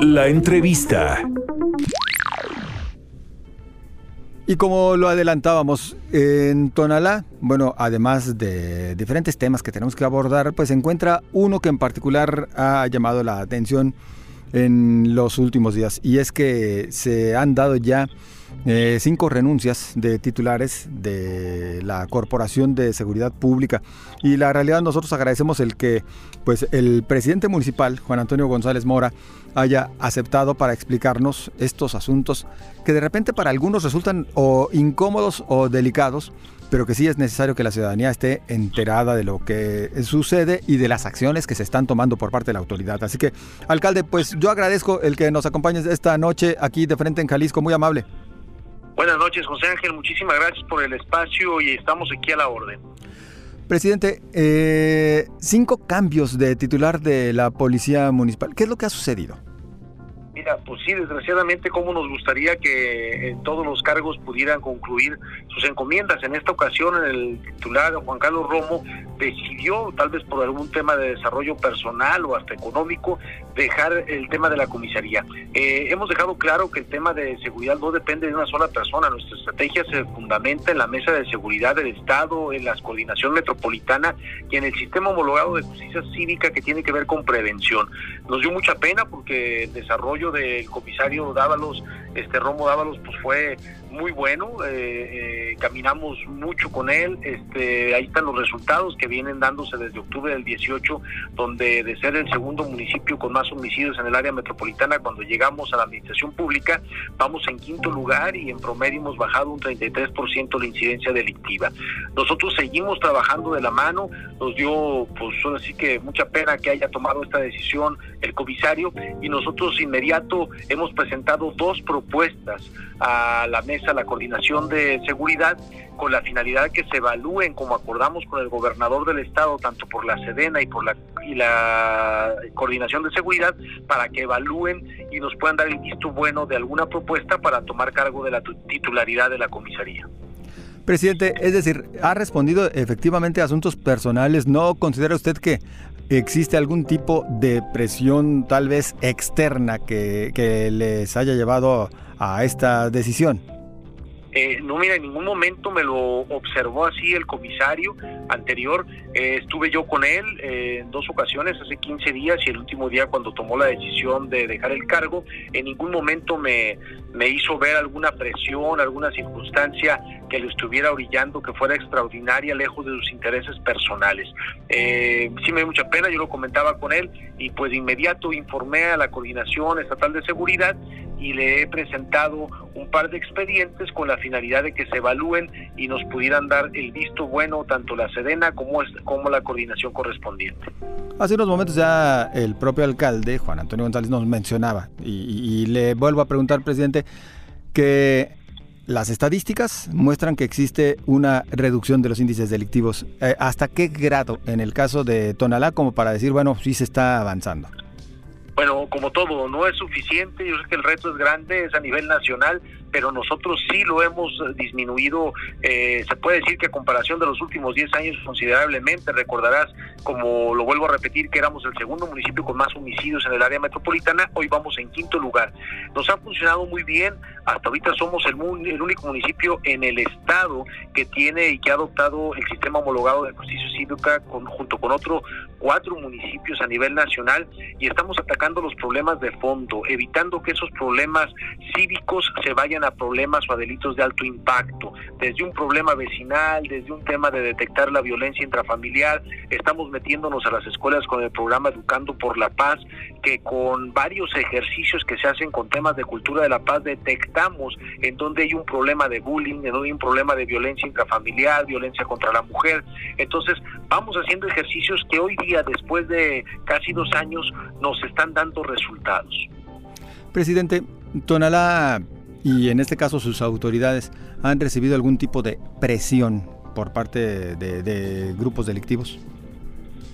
La entrevista. Y como lo adelantábamos, en Tonalá, bueno, además de diferentes temas que tenemos que abordar, pues se encuentra uno que en particular ha llamado la atención en los últimos días y es que se han dado ya eh, cinco renuncias de titulares de la Corporación de Seguridad Pública. Y la realidad nosotros agradecemos el que pues, el presidente municipal, Juan Antonio González Mora, haya aceptado para explicarnos estos asuntos que de repente para algunos resultan o incómodos o delicados, pero que sí es necesario que la ciudadanía esté enterada de lo que sucede y de las acciones que se están tomando por parte de la autoridad. Así que, alcalde, pues yo agradezco el que nos acompañes esta noche aquí de frente en Jalisco, muy amable. Buenas noches, José Ángel. Muchísimas gracias por el espacio y estamos aquí a la orden. Presidente, eh, cinco cambios de titular de la Policía Municipal. ¿Qué es lo que ha sucedido? Mira, pues sí, desgraciadamente, como nos gustaría que en todos los cargos pudieran concluir sus encomiendas. En esta ocasión, el titular Juan Carlos Romo decidió, tal vez por algún tema de desarrollo personal o hasta económico, dejar el tema de la comisaría. Eh, hemos dejado claro que el tema de seguridad no depende de una sola persona. Nuestra estrategia se fundamenta en la mesa de seguridad del Estado, en la coordinación metropolitana y en el sistema homologado de justicia cívica que tiene que ver con prevención. Nos dio mucha pena porque el desarrollo del comisario Dávalos, este Romo Dávalos, pues fue muy bueno, eh, eh, caminamos mucho con él, este, ahí están los resultados que vienen dándose desde octubre del 18, donde de ser el segundo municipio con más homicidios en el área metropolitana, cuando llegamos a la administración pública, vamos en quinto lugar y en promedio hemos bajado un 33% la incidencia delictiva. Nosotros seguimos trabajando de la mano, nos dio pues así que mucha pena que haya tomado esta decisión el comisario y nosotros inmediato hemos presentado dos propuestas a la mesa la coordinación de seguridad con la finalidad que se evalúen, como acordamos con el gobernador del estado, tanto por la Sedena y por la, y la coordinación de seguridad, para que evalúen y nos puedan dar el visto bueno de alguna propuesta para tomar cargo de la titularidad de la comisaría. Presidente, es decir, ha respondido efectivamente a asuntos personales. ¿No considera usted que existe algún tipo de presión tal vez externa que, que les haya llevado a esta decisión? Eh, no, mira, en ningún momento me lo observó así el comisario anterior. Eh, estuve yo con él eh, en dos ocasiones, hace 15 días y el último día cuando tomó la decisión de dejar el cargo. En ningún momento me, me hizo ver alguna presión, alguna circunstancia que le estuviera orillando que fuera extraordinaria, lejos de sus intereses personales. sí me dio mucha pena, yo lo comentaba con él y pues de inmediato informé a la Coordinación Estatal de Seguridad y le he presentado un par de expedientes con la finalidad de que se evalúen y nos pudieran dar el visto bueno tanto la Sedena como, como la coordinación correspondiente. Hace unos momentos ya el propio alcalde, Juan Antonio González, nos mencionaba, y, le vuelvo a preguntar, presidente, que las estadísticas muestran que existe una reducción de los índices delictivos. Eh, ¿Hasta qué grado en el caso de Tonalá como para decir, bueno, sí se está avanzando? Bueno, como todo, no es suficiente, yo sé que el reto es grande, es a nivel nacional, pero nosotros sí lo hemos disminuido, eh, se puede decir que a comparación de los últimos 10 años considerablemente, recordarás, como lo vuelvo a repetir, que éramos el segundo municipio con más homicidios en el área metropolitana, hoy vamos en quinto lugar. Nos ha funcionado muy bien, hasta ahorita somos el, el único municipio en el estado que tiene y que ha adoptado el sistema homologado de justicia cívica con, junto con otros cuatro municipios a nivel nacional y estamos atacando los problemas de fondo, evitando que esos problemas cívicos se vayan a problemas o a delitos de alto impacto, desde un problema vecinal, desde un tema de detectar la violencia intrafamiliar, estamos metiéndonos a las escuelas con el programa Educando por la Paz, que con varios ejercicios que se hacen con temas de cultura de la paz detectamos en donde hay un problema de bullying, en donde hay un problema de violencia intrafamiliar, violencia contra la mujer. Entonces, vamos haciendo ejercicios que hoy día, después de casi dos años, nos están dando resultados. Presidente, Tonalá y en este caso sus autoridades han recibido algún tipo de presión por parte de, grupos delictivos?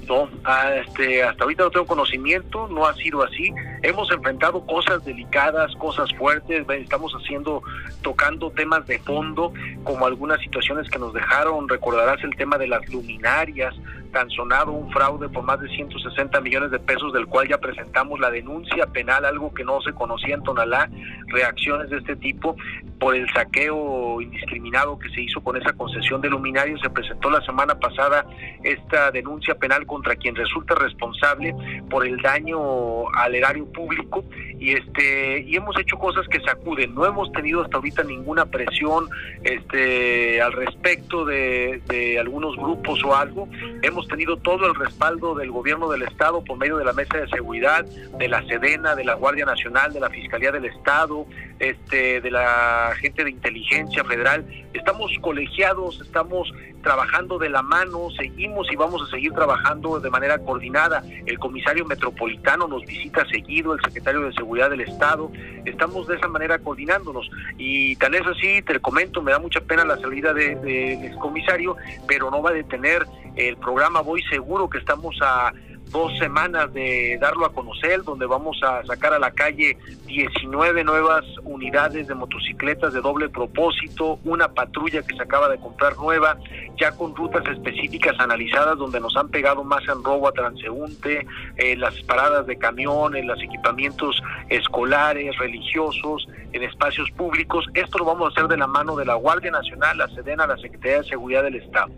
No, ah, este, hasta ahorita no tengo conocimiento, no ha sido así. Hemos enfrentado cosas delicadas, cosas fuertes, estamos haciendo, tocando temas de fondo, como algunas situaciones que nos dejaron, recordarás el tema de las luminarias, tan un fraude por más de 160 millones de pesos, del cual ya presentamos la denuncia penal, algo que no se conocía en Tonalá, reacciones de este tipo por el saqueo indiscriminado que se hizo con esa concesión de luminarios. Se presentó la semana pasada esta denuncia penal contra quien resulta responsable por el daño al erario público y este y hemos hecho cosas que sacuden. No hemos tenido hasta ahorita ninguna presión este al respecto de, de algunos grupos o algo. Hemos tenido todo el respaldo del gobierno del estado por medio de la mesa de seguridad, de la Sedena, de la Guardia Nacional, de la Fiscalía del Estado, este de la gente de inteligencia federal. Estamos colegiados, estamos trabajando de la mano, seguimos y vamos a seguir trabajando de manera coordinada. El comisario metropolitano nos visita seguido, el secretario de Seguridad del Estado. Estamos de esa manera coordinándonos. Y tal es así, te comento, me da mucha pena la salida del de, comisario, pero no va a detener el programa Voy Seguro que estamos a dos semanas de darlo a conocer, donde vamos a sacar a la calle 19 nuevas unidades de motocicletas de doble propósito, una patrulla que se acaba de comprar nueva, ya con rutas específicas analizadas donde nos han pegado más en robo a transeúnte, eh, las paradas de camiones, los equipamientos escolares, religiosos, en espacios públicos. Esto lo vamos a hacer de la mano de la Guardia Nacional, la Sedena, la Secretaría de Seguridad del Estado.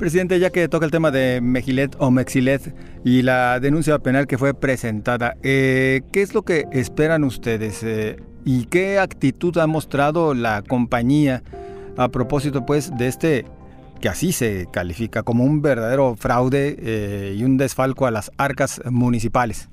Presidente, ya que toca el tema de Mejilet o Mexilet y la denuncia penal que fue presentada, eh, ¿qué es lo que esperan ustedes eh, y qué actitud ha mostrado la compañía a propósito pues de este que así se califica como un verdadero fraude eh, y un desfalco a las arcas municipales?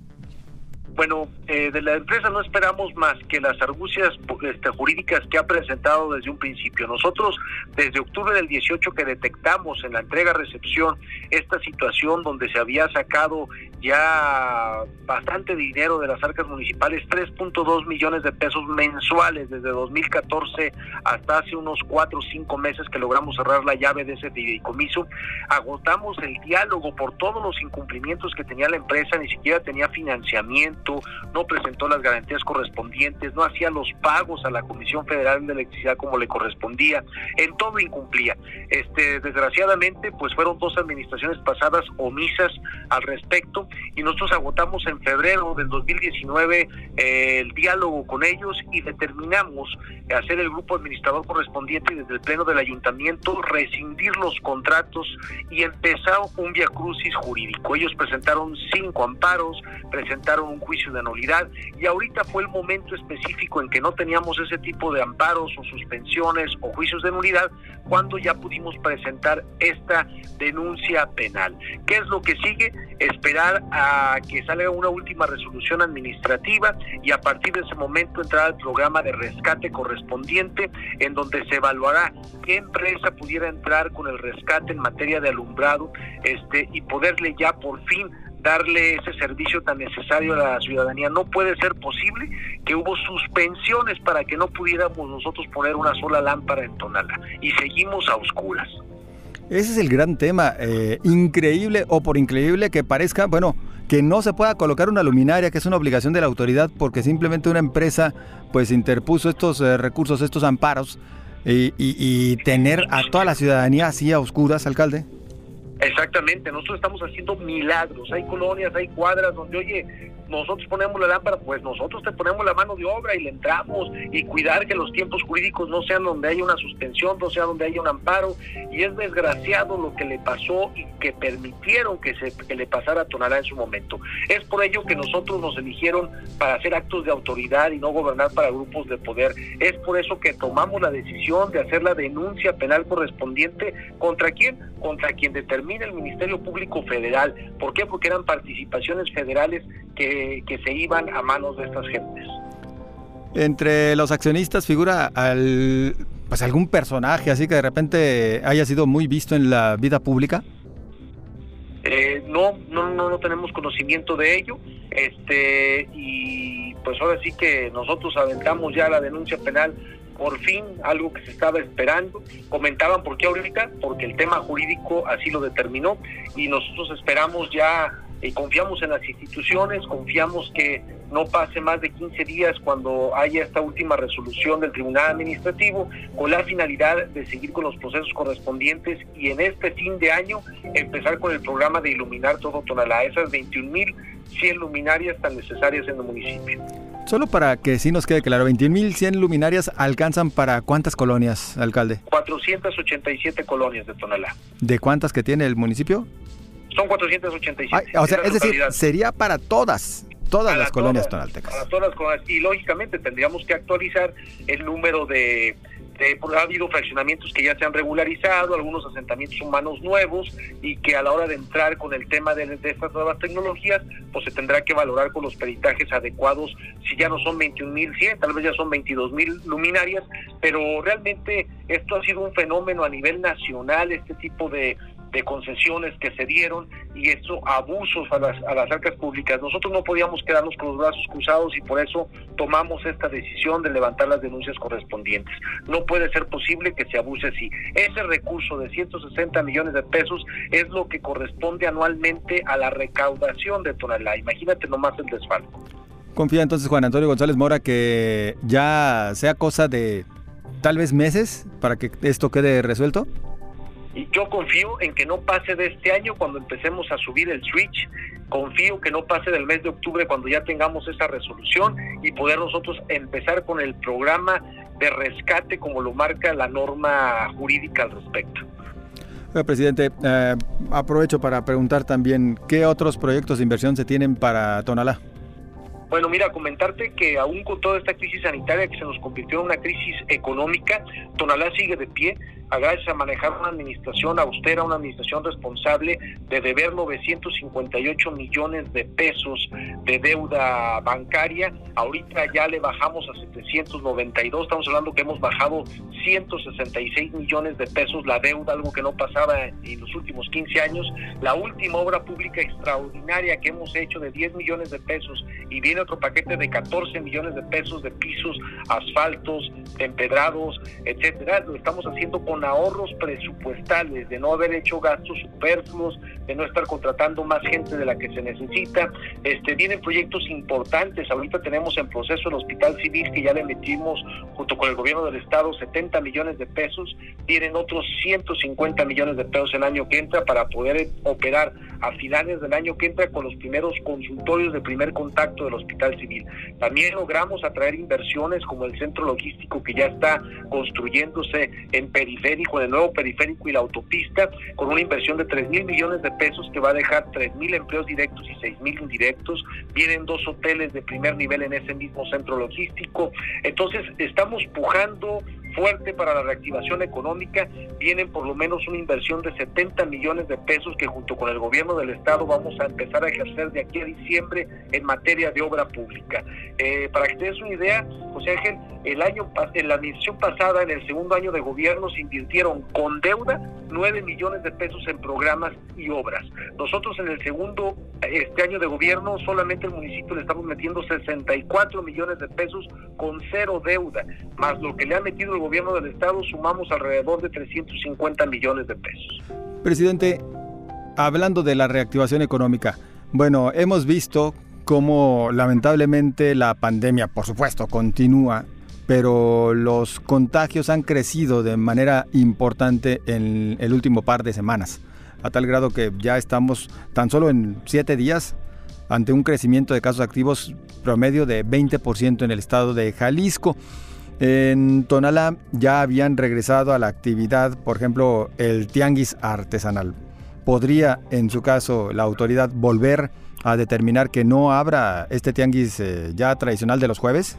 Bueno, eh, de la empresa no esperamos más que las argucias este, jurídicas que ha presentado desde un principio. Nosotros, desde octubre del 18 que detectamos en la entrega-recepción esta situación donde se había sacado ya bastante dinero de las arcas municipales, 3.2 millones de pesos mensuales desde 2014 hasta hace unos 4 o 5 meses que logramos cerrar la llave de ese fideicomiso. Agotamos el diálogo por todos los incumplimientos que tenía la empresa, ni siquiera tenía financiamiento, no presentó las garantías correspondientes, no hacía los pagos a la Comisión Federal de Electricidad como le correspondía, en todo incumplía. Este, desgraciadamente, pues fueron dos administraciones pasadas omisas al respecto y nosotros agotamos en febrero del 2019 eh, el diálogo con ellos y determinamos hacer el grupo administrador correspondiente y desde el pleno del ayuntamiento rescindir los contratos y empezar un via crucis jurídico. Ellos presentaron cinco amparos, presentaron un juicio de nulidad y ahorita fue el momento específico en que no teníamos ese tipo de amparos o suspensiones o juicios de nulidad cuando ya pudimos presentar esta denuncia penal. ¿Qué es lo que sigue? Esperar a que salga una última resolución administrativa y a partir de ese momento entrar al programa de rescate correspondiente en donde se evaluará qué empresa pudiera entrar con el rescate en materia de alumbrado este y poderle ya por fin darle ese servicio tan necesario a la ciudadanía. No puede ser posible que hubo suspensiones para que no pudiéramos nosotros poner una sola lámpara en Tonala y seguimos a oscuras. Ese es el gran tema, eh, increíble o por increíble que parezca, bueno, que no se pueda colocar una luminaria, que es una obligación de la autoridad, porque simplemente una empresa pues interpuso estos eh, recursos, estos amparos, y, y tener a toda la ciudadanía así a oscuras, alcalde. Exactamente, nosotros estamos haciendo milagros. Hay colonias, hay cuadras donde, oye, nosotros ponemos la lámpara, pues nosotros te ponemos la mano de obra y le entramos y cuidar que los tiempos jurídicos no sean donde haya una suspensión, no sea donde haya un amparo. Y es desgraciado lo que le pasó y que permitieron que, se, que le pasara a Tonalá en su momento. Es por ello que nosotros nos eligieron para hacer actos de autoridad y no gobernar para grupos de poder. Es por eso que tomamos la decisión de hacer la denuncia penal correspondiente contra quién, contra quien determine el Ministerio Público Federal. ¿Por qué? Porque eran participaciones federales que que, se iban a manos de estas gentes. Entre los accionistas figura al, pues algún personaje así que de repente haya sido muy visto en la vida pública. Eh, no, no, no, no tenemos conocimiento de ello. Este y pues ahora sí que nosotros aventamos ya la denuncia penal por fin algo que se estaba esperando. Comentaban por qué ahorita, porque el tema jurídico así lo determinó y nosotros esperamos ya y confiamos en las instituciones, confiamos que no pase más de 15 días cuando haya esta última resolución del Tribunal Administrativo con la finalidad de seguir con los procesos correspondientes y en este fin de año empezar con el programa de iluminar todo Tonalá, esas 21.100 luminarias tan necesarias en el municipio. Solo para que sí nos quede claro, 21.100 luminarias alcanzan para cuántas colonias, alcalde? 487 colonias de Tonalá. ¿De cuántas que tiene el municipio? Son 487. o sea, es decir, sería para todas, todas las colonias tonaltecas. Para todas las colonias. Y lógicamente tendríamos que actualizar el número de ha habido fraccionamientos que ya se han regularizado, algunos asentamientos humanos nuevos y que a la hora de entrar con el tema de, estas nuevas tecnologías, pues se tendrá que valorar con los peritajes adecuados. Si ya no son 21.100, tal vez ya son 22.000 luminarias, pero realmente esto ha sido un fenómeno a nivel nacional, este tipo de, de concesiones que se dieron y eso abusos a las, a las arcas públicas. Nosotros no podíamos quedarnos con los brazos cruzados y por eso tomamos esta decisión de levantar las denuncias correspondientes. No puede ser posible que se abuse así. Ese recurso de 160 millones de pesos es lo que corresponde anualmente a la recaudación de Tonalá. Imagínate nomás el desfalco. Confía entonces Juan Antonio González Mora que ya sea cosa de tal vez meses para que esto quede resuelto. Y yo confío en que no pase de este año cuando empecemos a subir el switch. Confío que no pase del mes de octubre cuando ya tengamos esa resolución y poder nosotros empezar con el programa de rescate como lo marca la norma jurídica al respecto. presidente, eh, aprovecho para preguntar también qué otros proyectos de inversión se tienen para Tonalá. Bueno, mira, comentarte que aún con toda esta crisis sanitaria que se nos convirtió en una crisis económica, Tonalá sigue de pie gracias a manejar una administración austera, una administración responsable de deber 958 millones de pesos de deuda bancaria. Ahorita ya le bajamos a 792, estamos hablando que hemos bajado 166 millones de pesos la deuda, algo que no pasaba en los últimos 15 años. La última obra pública extraordinaria que hemos hecho de 10 millones de pesos y otro paquete de 14 millones de pesos de pisos, asfaltos, empedrados, etcétera. Lo estamos haciendo con ahorros presupuestales, de no haber hecho gastos superfluos, de no estar contratando más gente de la que se necesita. Este, vienen proyectos importantes. Ahorita tenemos en proceso el Hospital Civil que ya le metimos junto con el gobierno del estado 70 millones de pesos. Vienen otros 150 millones de pesos el año que entra para poder operar a finales del año que entra con los primeros consultorios de primer contacto del También logramos atraer inversiones como el centro logístico que ya está construyéndose en periférico, en el nuevo periférico y la autopista, con una inversión de 3 mil millones de pesos que va a dejar 3 mil empleos directos y 6 mil indirectos. Vienen dos hoteles de primer nivel en ese mismo centro logístico. Entonces, estamos pujando fuerte para la reactivación económica. Vienen por lo menos una inversión de 70 millones de pesos que junto con el gobierno del estado vamos a empezar a ejercer de aquí a diciembre en materia de obra pública. Eh, para que te des una idea, José Ángel, el año en la administración pasada, en el segundo año de gobierno, se invirtieron con deuda 9 millones de pesos en programas y obras. Nosotros en el segundo este año de gobierno solamente el municipio le estamos metiendo 64 millones de pesos con cero deuda, más lo que le ha metido el gobierno del estado sumamos alrededor de 350 millones de pesos. Presidente, hablando de la reactivación económica, bueno, hemos visto cómo lamentablemente la pandemia, por supuesto, continúa, pero los contagios han crecido de manera importante en el último par de semanas, a tal grado que ya estamos tan solo en siete días ante un crecimiento de casos activos promedio de 20% en el estado de Jalisco. En Tonalá ya habían regresado a la actividad, por ejemplo, el tianguis artesanal. ¿Podría, en su caso, la autoridad volver a determinar que no abra este tianguis eh, ya tradicional de los jueves?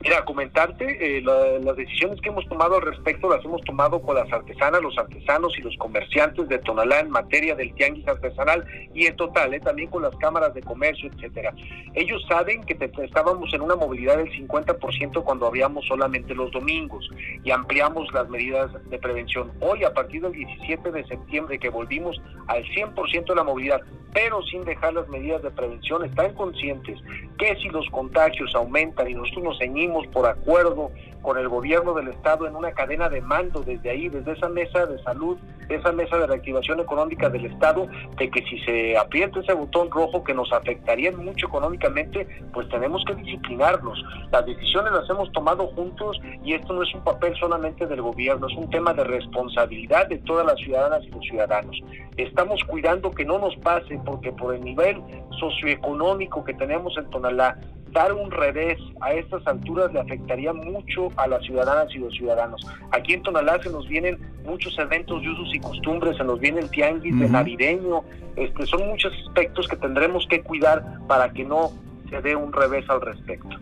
Mira, comentarte, eh, las decisiones que hemos tomado al respecto las hemos tomado con las artesanas, los artesanos y los comerciantes de Tonalá en materia del tianguis artesanal y en total, eh, también con las cámaras de comercio, etcétera. Ellos saben que estábamos en una movilidad del 50% cuando habíamos solamente los domingos y ampliamos las medidas de prevención. Hoy, a partir del 17 de septiembre, que volvimos al 100% de la movilidad, pero sin dejar las medidas de prevención, están conscientes que si los contagios aumentan y nosotros nos ceñimos por acuerdo con el gobierno del estado en una cadena de mando desde ahí, desde esa mesa de salud, esa mesa de reactivación económica del estado, de que si se aprieta ese botón rojo que nos afectaría mucho económicamente, pues tenemos que disciplinarnos. Las decisiones las hemos tomado juntos y esto no es un papel solamente del gobierno, es un tema de responsabilidad de todas las ciudadanas y los ciudadanos. Estamos cuidando que no nos pase porque por el nivel socioeconómico que tenemos en Tonalá, dar un revés a estas alturas le afectaría mucho a las ciudadanas y los ciudadanos. Aquí en Tonalá se nos vienen muchos eventos de usos y costumbres, se nos viene el tianguis de navideño, este, son muchos aspectos que tendremos que cuidar para que no se dé un revés al respecto.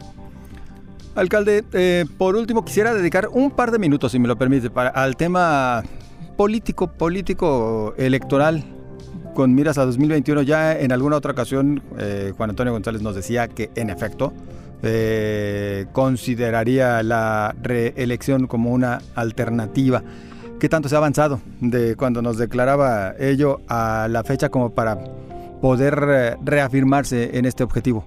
Alcalde, eh, por último quisiera dedicar un par de minutos, si me lo permite, para, al tema político, político electoral con miras a 2021. Ya en alguna otra ocasión eh, Juan Antonio González nos decía que en efecto eh, consideraría la reelección como una alternativa. ¿Qué tanto se ha avanzado de cuando nos declaraba ello a la fecha como para poder eh, reafirmarse en este objetivo?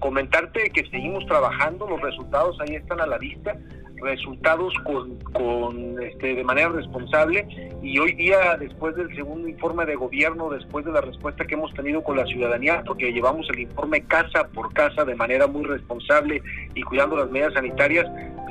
comentarte que seguimos trabajando, los resultados ahí están a la vista resultados con, con este, de manera responsable. Y hoy día después del segundo informe de gobierno después de la respuesta que hemos tenido con la ciudadanía porque llevamos el informe casa por casa de manera muy responsable y cuidando las medidas sanitarias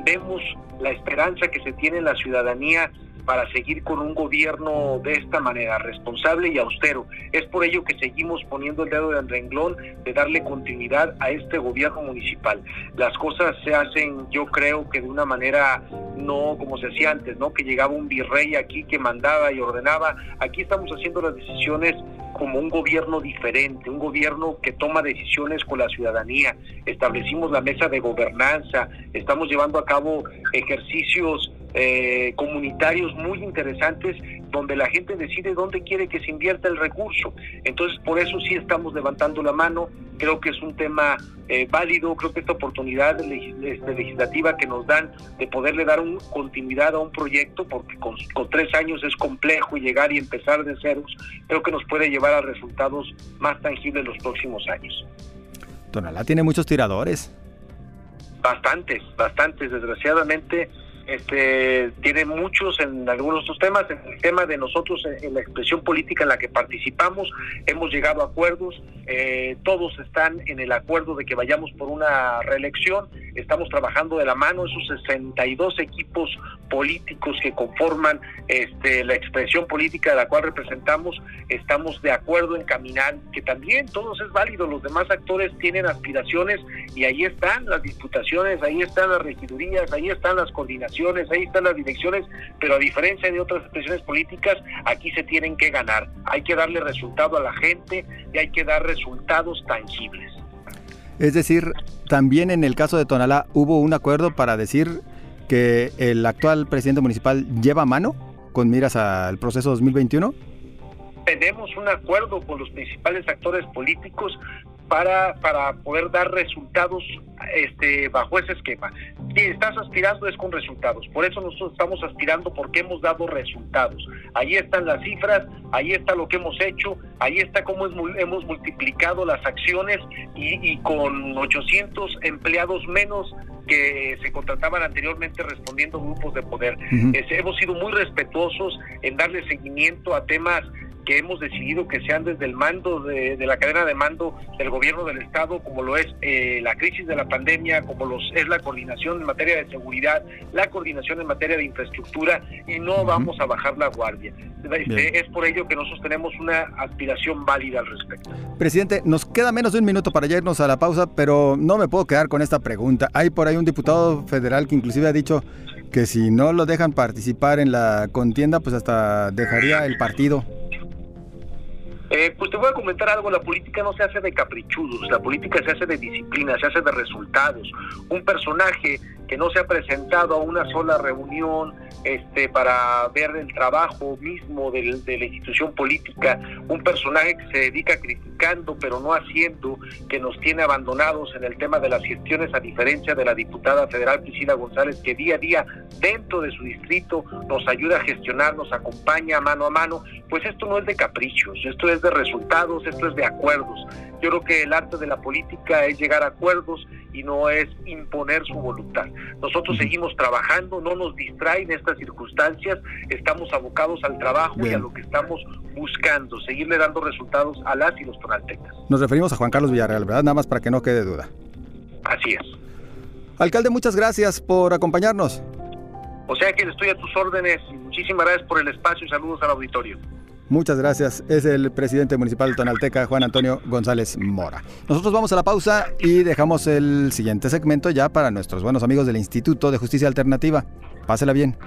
vemos la esperanza que se tiene en la ciudadanía para seguir con un gobierno de esta manera, responsable y austero. Es por ello que seguimos poniendo el dedo en renglón de darle continuidad a este gobierno municipal. Las cosas se hacen, yo creo que de una manera no como se hacía antes, ¿no? Que llegaba un virrey aquí que mandaba y ordenaba. Aquí estamos haciendo las decisiones como un gobierno diferente, un gobierno que toma decisiones con la ciudadanía. Establecimos la mesa de gobernanza, estamos llevando a cabo ejercicios eh, comunitarios muy interesantes donde la gente decide dónde quiere que se invierta el recurso. Entonces, por eso sí estamos levantando la mano. Creo que es un tema eh, válido. Creo que esta oportunidad este, legislativa que nos dan de poderle dar un, continuidad a un proyecto, porque con, con tres años es complejo llegar y empezar de ceros, creo que nos puede llevar a resultados más tangibles los próximos años. Tonalá tiene muchos tiradores. Bastantes, bastantes. Desgraciadamente, este, tiene muchos en algunos de estos temas. En el tema de nosotros, en la expresión política en la que participamos, hemos llegado a acuerdos. Eh, todos están en el acuerdo de que vayamos por una reelección. Estamos trabajando de la mano esos 62 equipos políticos que conforman este, la expresión política de la cual representamos. Estamos de acuerdo en caminar, que también todos es válido. Los demás actores tienen aspiraciones y ahí están las diputaciones, ahí están las regidurías, ahí están las coordinaciones ahí están las direcciones, pero a diferencia de otras expresiones políticas, aquí se tienen que ganar. Hay que darle resultado a la gente y hay que dar resultados tangibles. Es decir, también en el caso de Tonalá hubo un acuerdo para decir que el actual presidente municipal lleva mano con miras al proceso 2021 tenemos un acuerdo con los principales actores políticos para, para poder dar resultados este, bajo ese esquema. Si estás aspirando es con resultados, por eso nosotros estamos aspirando porque hemos dado resultados. Ahí están las cifras, ahí está lo que hemos hecho, ahí está cómo hemos multiplicado las acciones y, y con 800 empleados menos que se contrataban anteriormente respondiendo grupos de poder. hemos sido muy respetuosos en darle seguimiento a temas que hemos decidido que sean desde el mando de, la cadena de mando del gobierno del estado, como lo es eh, la crisis de la pandemia, como los es la coordinación en materia de seguridad, la coordinación en materia de infraestructura y no vamos a bajar la guardia. Este, es por ello que nosotros tenemos una aspiración válida al respecto. Presidente, nos queda menos de un minuto para ya irnos a la pausa, pero no me puedo quedar con esta pregunta. Hay por ahí un diputado federal que inclusive ha dicho que si no lo dejan participar en la contienda, pues hasta dejaría el partido. Eh, pues te voy a comentar algo, la política no se hace de caprichudos, la política se hace de disciplina, se hace de resultados. Un personaje que no se ha presentado a una sola reunión este, para ver el trabajo mismo de, la institución política, un personaje que se dedica criticando pero no haciendo, que nos tiene abandonados en el tema de las gestiones, a diferencia de la diputada federal Priscila González, que día a día dentro de su distrito nos ayuda a gestionar, nos acompaña mano a mano, pues esto no es de caprichos, esto es de resultados, esto es de acuerdos. Yo creo que el arte de la política es llegar a acuerdos y no es imponer su voluntad. Nosotros seguimos trabajando, no nos distraen estas circunstancias, estamos abocados al trabajo y a lo que estamos buscando, seguirle dando resultados a las y los tonaltecas. Nos referimos a Juan Carlos Villarreal, ¿verdad? Nada más para que no quede duda. Así es. Alcalde, muchas gracias por acompañarnos. O sea que estoy a tus órdenes muchísimas gracias por el espacio y saludos al auditorio. Muchas gracias. Es el presidente municipal de Tonalteca, Juan Antonio González Mora. Nosotros vamos a la pausa y dejamos el siguiente segmento ya para nuestros buenos amigos del Instituto de Justicia Alternativa. Pásela bien.